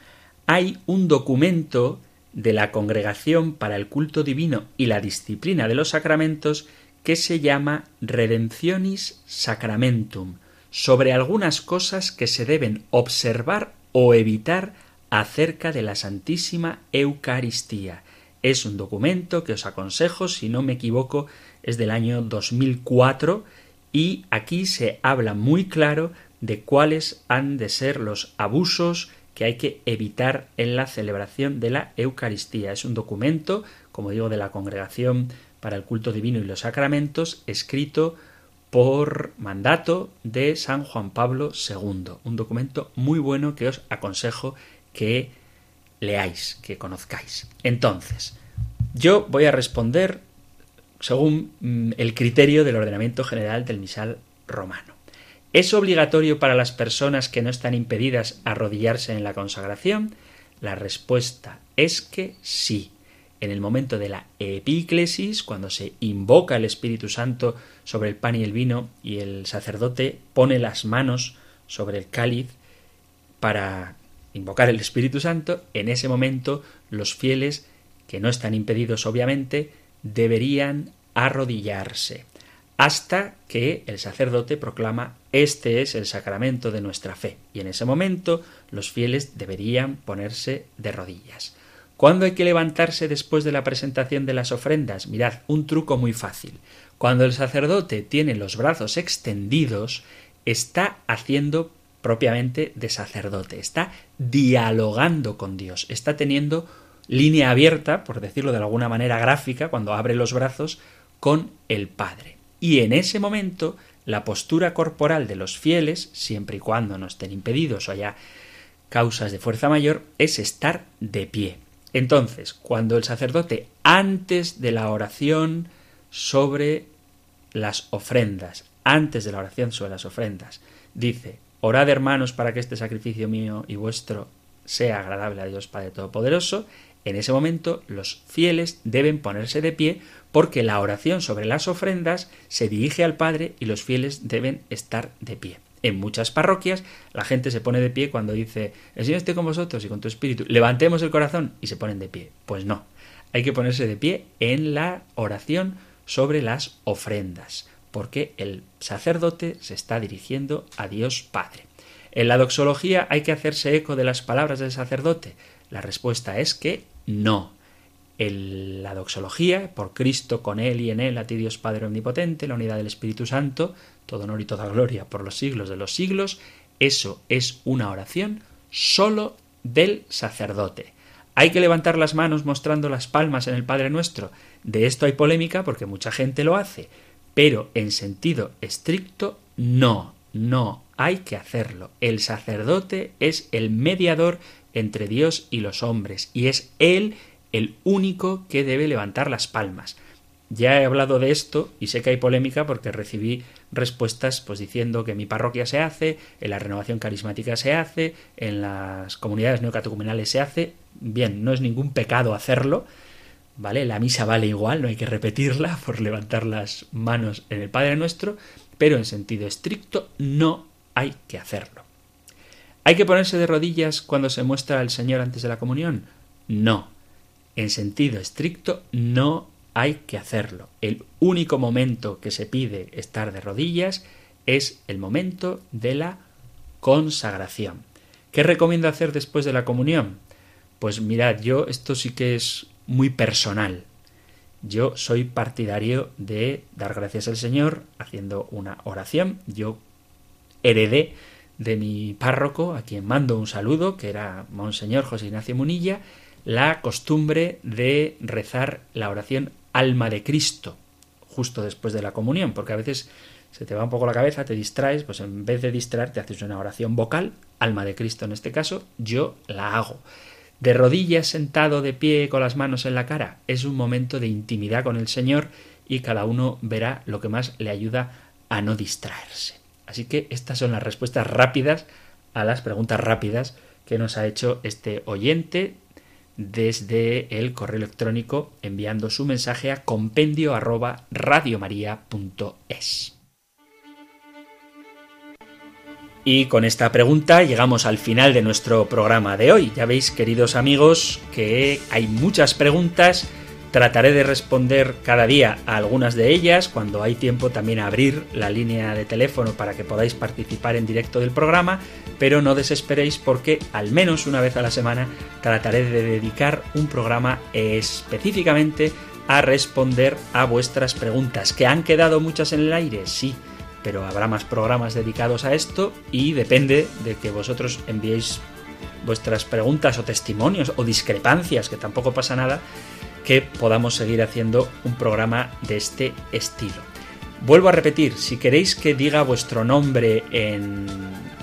hay un documento de la Congregación para el Culto Divino y la Disciplina de los Sacramentos que se llama Redemptionis Sacramentum, sobre algunas cosas que se deben observar o evitar acerca de la Santísima Eucaristía. Es un documento que os aconsejo, si no me equivoco, es del año 2004 y aquí se habla muy claro de cuáles han de ser los abusos que hay que evitar en la celebración de la Eucaristía. Es un documento, como digo, de la Congregación para el Culto Divino y los Sacramentos, escrito por mandato de San Juan Pablo II. Un documento muy bueno que os aconsejo que leáis, que conozcáis. Entonces, yo voy a responder según mm, el criterio del ordenamiento general del misal romano. ¿Es obligatorio para las personas que no están impedidas arrodillarse en la consagración? La respuesta es que sí. En el momento de la epíclesis, cuando se invoca el Espíritu Santo sobre el pan y el vino y el sacerdote pone las manos sobre el cáliz para invocar el Espíritu Santo, en ese momento los fieles, que no están impedidos obviamente, deberían arrodillarse. hasta que el sacerdote proclama este es el sacramento de nuestra fe. Y en ese momento los fieles deberían ponerse de rodillas. ¿Cuándo hay que levantarse después de la presentación de las ofrendas? Mirad, un truco muy fácil. Cuando el sacerdote tiene los brazos extendidos, está haciendo propiamente de sacerdote, está dialogando con Dios, está teniendo línea abierta, por decirlo de alguna manera gráfica, cuando abre los brazos, con el Padre. Y en ese momento la postura corporal de los fieles, siempre y cuando no estén impedidos o haya causas de fuerza mayor, es estar de pie. Entonces, cuando el sacerdote, antes de la oración sobre las ofrendas, antes de la oración sobre las ofrendas, dice, orad hermanos para que este sacrificio mío y vuestro sea agradable a Dios Padre Todopoderoso, en ese momento los fieles deben ponerse de pie porque la oración sobre las ofrendas se dirige al Padre y los fieles deben estar de pie. En muchas parroquias la gente se pone de pie cuando dice el Señor esté con vosotros y con tu espíritu, levantemos el corazón y se ponen de pie. Pues no, hay que ponerse de pie en la oración sobre las ofrendas, porque el sacerdote se está dirigiendo a Dios Padre. En la doxología hay que hacerse eco de las palabras del sacerdote. La respuesta es que no. La doxología, por Cristo, con Él y en Él, a ti Dios Padre Omnipotente, la unidad del Espíritu Santo, todo honor y toda gloria por los siglos de los siglos, eso es una oración sólo del sacerdote. ¿Hay que levantar las manos mostrando las palmas en el Padre Nuestro? De esto hay polémica porque mucha gente lo hace, pero en sentido estricto no, no hay que hacerlo. El sacerdote es el mediador entre Dios y los hombres, y es Él el único que debe levantar las palmas. Ya he hablado de esto y sé que hay polémica porque recibí respuestas pues diciendo que mi parroquia se hace, en la renovación carismática se hace, en las comunidades neocatecumenales se hace. Bien, no es ningún pecado hacerlo, ¿vale? La misa vale igual, no hay que repetirla por levantar las manos en el Padre Nuestro, pero en sentido estricto no hay que hacerlo. ¿Hay que ponerse de rodillas cuando se muestra al Señor antes de la comunión? No. En sentido estricto, no hay que hacerlo. El único momento que se pide estar de rodillas es el momento de la consagración. ¿Qué recomiendo hacer después de la comunión? Pues mirad, yo esto sí que es muy personal. Yo soy partidario de dar gracias al Señor haciendo una oración. Yo heredé de mi párroco, a quien mando un saludo, que era Monseñor José Ignacio Munilla, la costumbre de rezar la oración Alma de Cristo, justo después de la comunión, porque a veces se te va un poco la cabeza, te distraes, pues en vez de distraerte haces una oración vocal, Alma de Cristo en este caso, yo la hago. De rodillas, sentado de pie, con las manos en la cara, es un momento de intimidad con el Señor y cada uno verá lo que más le ayuda a no distraerse. Así que estas son las respuestas rápidas a las preguntas rápidas que nos ha hecho este oyente desde el correo electrónico enviando su mensaje a compendio arroba Y con esta pregunta llegamos al final de nuestro programa de hoy. Ya veis, queridos amigos, que hay muchas preguntas Trataré de responder cada día a algunas de ellas, cuando hay tiempo también abrir la línea de teléfono para que podáis participar en directo del programa, pero no desesperéis porque al menos una vez a la semana trataré de dedicar un programa específicamente a responder a vuestras preguntas. ¿Que han quedado muchas en el aire? Sí, pero habrá más programas dedicados a esto y depende de que vosotros enviéis vuestras preguntas o testimonios o discrepancias, que tampoco pasa nada, que podamos seguir haciendo un programa de este estilo. Vuelvo a repetir, si queréis que diga vuestro nombre en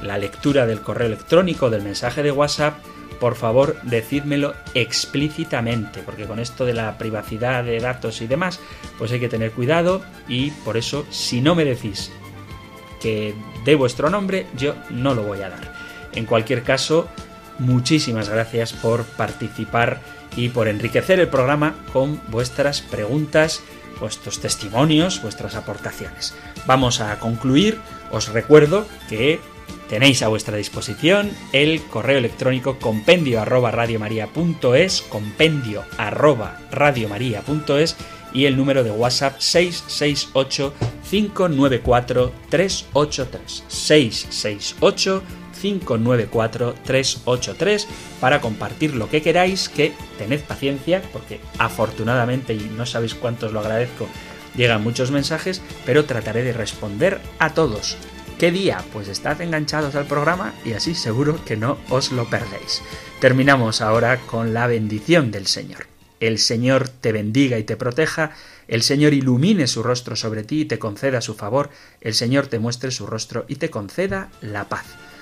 la lectura del correo electrónico, del mensaje de WhatsApp, por favor decídmelo explícitamente, porque con esto de la privacidad de datos y demás, pues hay que tener cuidado y por eso si no me decís que dé vuestro nombre, yo no lo voy a dar. En cualquier caso, muchísimas gracias por participar y por enriquecer el programa con vuestras preguntas, vuestros testimonios, vuestras aportaciones. Vamos a concluir. Os recuerdo que tenéis a vuestra disposición el correo electrónico compendio arroba compendio arroba y el número de WhatsApp 668 594 383 668 594 383 para compartir lo que queráis, que tened paciencia, porque afortunadamente, y no sabéis cuántos lo agradezco, llegan muchos mensajes, pero trataré de responder a todos. ¿Qué día? Pues estad enganchados al programa y así seguro que no os lo perdéis. Terminamos ahora con la bendición del Señor. El Señor te bendiga y te proteja, el Señor ilumine su rostro sobre ti y te conceda su favor, el Señor te muestre su rostro y te conceda la paz.